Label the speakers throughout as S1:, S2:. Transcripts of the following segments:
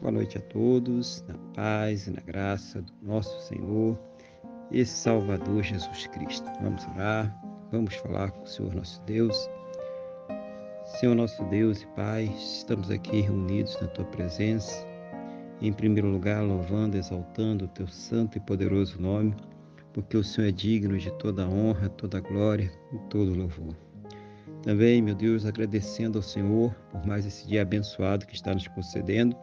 S1: Boa noite a todos, na paz e na graça do nosso Senhor e Salvador Jesus Cristo. Vamos orar, vamos falar com o Senhor nosso Deus. Senhor nosso Deus e Pai, estamos aqui reunidos na Tua presença, em primeiro lugar louvando, exaltando o Teu santo e poderoso nome, porque o Senhor é digno de toda honra, toda glória e todo louvor. Também, meu Deus, agradecendo ao Senhor por mais esse dia abençoado que está nos concedendo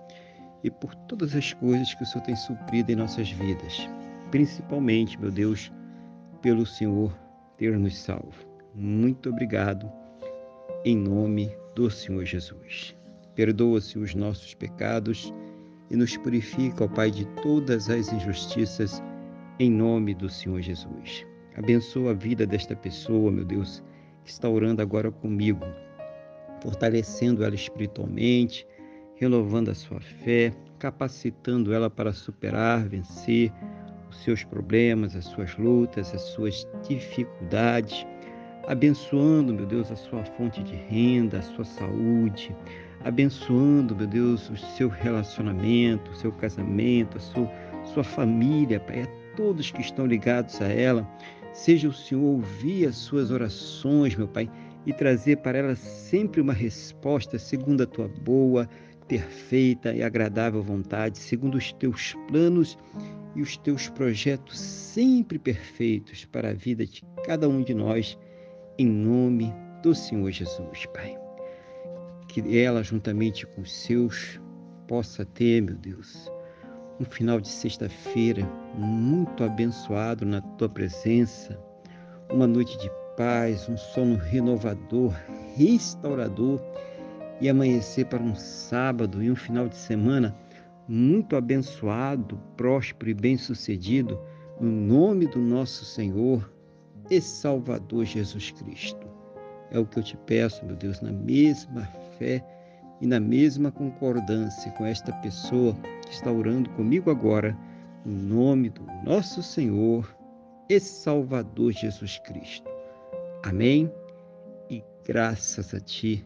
S1: e por todas as coisas que o Senhor tem suprido em nossas vidas. Principalmente, meu Deus, pelo Senhor ter nos salvo. Muito obrigado, em nome do Senhor Jesus. Perdoa-se os nossos pecados e nos purifica, ó Pai, de todas as injustiças, em nome do Senhor Jesus. Abençoa a vida desta pessoa, meu Deus, que está orando agora comigo, fortalecendo ela espiritualmente, renovando a sua fé, capacitando ela para superar, vencer os seus problemas, as suas lutas, as suas dificuldades, abençoando, meu Deus, a sua fonte de renda, a sua saúde, abençoando, meu Deus, o seu relacionamento, o seu casamento, a sua, sua família, Pai, a todos que estão ligados a ela. Seja o Senhor ouvir as suas orações, meu Pai, e trazer para ela sempre uma resposta segundo a tua boa, perfeita e agradável vontade, segundo os teus planos e os teus projetos sempre perfeitos para a vida de cada um de nós, em nome do Senhor Jesus, Pai. Que ela, juntamente com os seus, possa ter, meu Deus, um final de sexta-feira muito abençoado na tua presença, uma noite de paz, um sono renovador, restaurador e amanhecer para um sábado e um final de semana muito abençoado, próspero e bem-sucedido, no nome do nosso Senhor e Salvador Jesus Cristo. É o que eu te peço, meu Deus, na mesma fé e na mesma concordância com esta pessoa que está orando comigo agora, no nome do nosso Senhor e Salvador Jesus Cristo. Amém? E graças a Ti